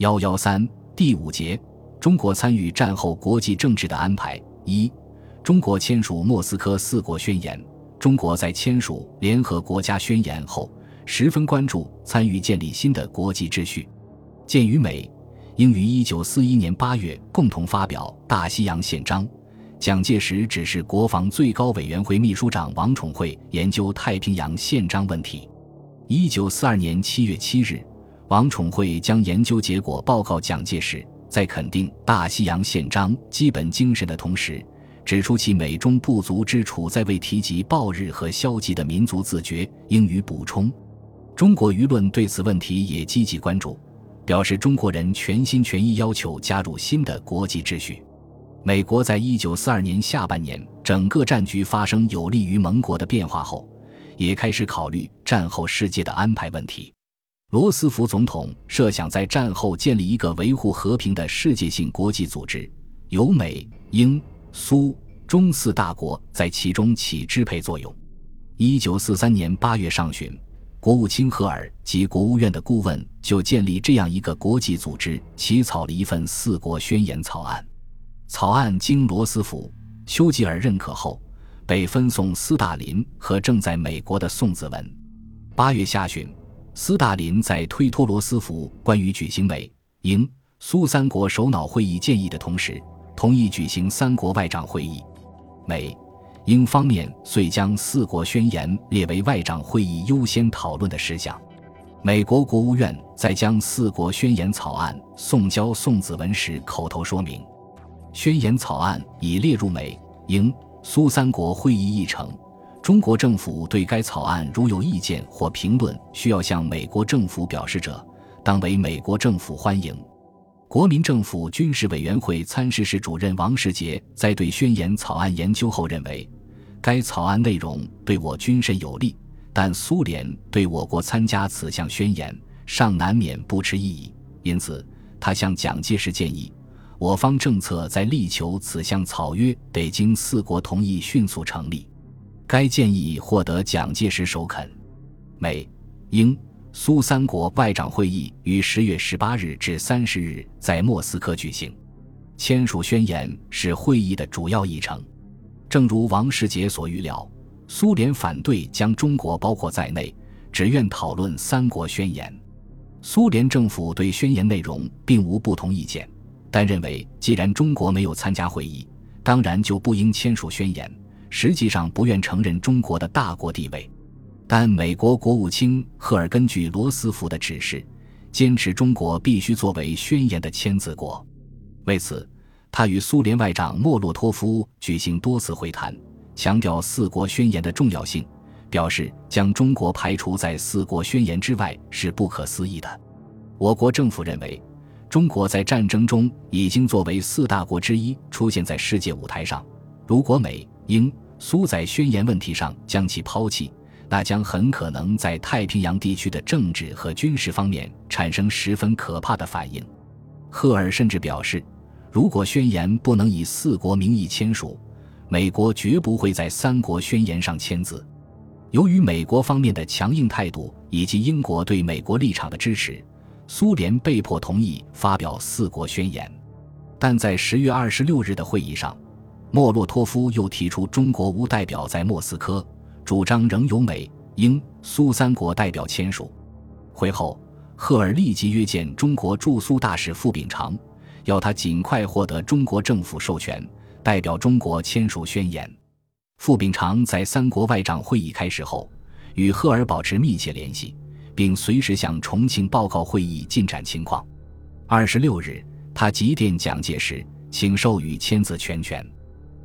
幺幺三第五节，中国参与战后国际政治的安排。一、中国签署莫斯科四国宣言。中国在签署联合国家宣言后，十分关注参与建立新的国际秩序。鉴于美、英于一九四一年八月共同发表《大西洋宪章》，蒋介石指示国防最高委员会秘书长王宠惠研究太平洋宪章问题。一九四二年七月七日。王宠惠将研究结果报告蒋介石，在肯定《大西洋宪章》基本精神的同时，指出其美中不足之处在未提及暴日和消极的民族自觉，应予补充。中国舆论对此问题也积极关注，表示中国人全心全意要求加入新的国际秩序。美国在一九四二年下半年整个战局发生有利于盟国的变化后，也开始考虑战后世界的安排问题。罗斯福总统设想在战后建立一个维护和平的世界性国际组织，由美、英、苏、中四大国在其中起支配作用。一九四三年八月上旬，国务卿赫尔及国务院的顾问就建立这样一个国际组织起草了一份四国宣言草案。草案经罗斯福、丘吉尔认可后，被分送斯大林和正在美国的宋子文。八月下旬。斯大林在推脱罗斯福关于举行美、英、苏三国首脑会议建议的同时，同意举行三国外长会议。美、英方面遂将四国宣言列为外长会议优先讨论的事项。美国国务院在将四国宣言草案送交宋子文时，口头说明，宣言草案已列入美、英、苏三国会议议程。中国政府对该草案如有意见或评论，需要向美国政府表示者，当为美国政府欢迎。国民政府军事委员会参事室主任王世杰在对宣言草案研究后认为，该草案内容对我军甚有利，但苏联对我国参加此项宣言尚难免不持异议，因此他向蒋介石建议，我方政策在力求此项草约得经四国同意迅速成立。该建议获得蒋介石首肯。美、英、苏三国外长会议于十月十八日至三十日在莫斯科举行，签署宣言是会议的主要议程。正如王世杰所预料，苏联反对将中国包括在内，只愿讨论三国宣言。苏联政府对宣言内容并无不同意见，但认为既然中国没有参加会议，当然就不应签署宣言。实际上不愿承认中国的大国地位，但美国国务卿赫尔根据罗斯福的指示，坚持中国必须作为宣言的签字国。为此，他与苏联外长莫洛托夫举行多次会谈，强调四国宣言的重要性，表示将中国排除在四国宣言之外是不可思议的。我国政府认为，中国在战争中已经作为四大国之一出现在世界舞台上，如果美。英苏在宣言问题上将其抛弃，那将很可能在太平洋地区的政治和军事方面产生十分可怕的反应。赫尔甚至表示，如果宣言不能以四国名义签署，美国绝不会在三国宣言上签字。由于美国方面的强硬态度以及英国对美国立场的支持，苏联被迫同意发表四国宣言。但在十月二十六日的会议上。莫洛托夫又提出，中国无代表在莫斯科，主张仍由美、英、苏三国代表签署。会后，赫尔立即约见中国驻苏大使傅秉常，要他尽快获得中国政府授权，代表中国签署宣言。傅秉常在三国外长会议开始后，与赫尔保持密切联系，并随时向重庆报告会议进展情况。二十六日，他急电蒋介石，请授予签字全权。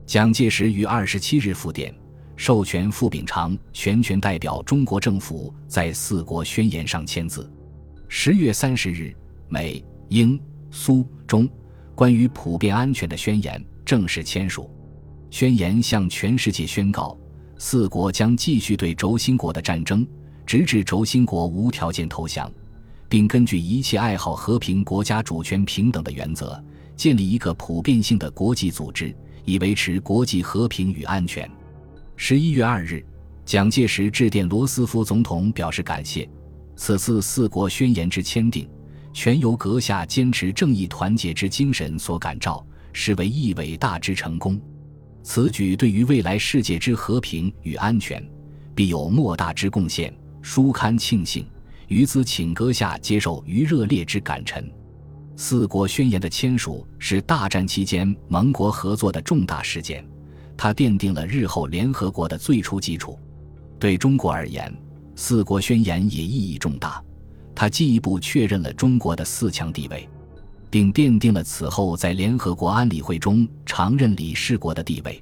蒋介石于二十七日复电，授权傅秉常全权代表中国政府在四国宣言上签字。十月三十日，美、英、苏、中关于普遍安全的宣言正式签署。宣言向全世界宣告，四国将继续对轴心国的战争，直至轴心国无条件投降，并根据一切爱好和平国家主权平等的原则，建立一个普遍性的国际组织。以维持国际和平与安全。十一月二日，蒋介石致电罗斯福总统，表示感谢。此次四国宣言之签订，全由阁下坚持正义团结之精神所感召，是为一伟大之成功。此举对于未来世界之和平与安全，必有莫大之贡献。书刊庆幸，于兹请阁下接受于热烈之感陈。四国宣言的签署是大战期间盟国合作的重大事件，它奠定了日后联合国的最初基础。对中国而言，四国宣言也意义重大，它进一步确认了中国的四强地位，并奠定了此后在联合国安理会中常任理事国的地位。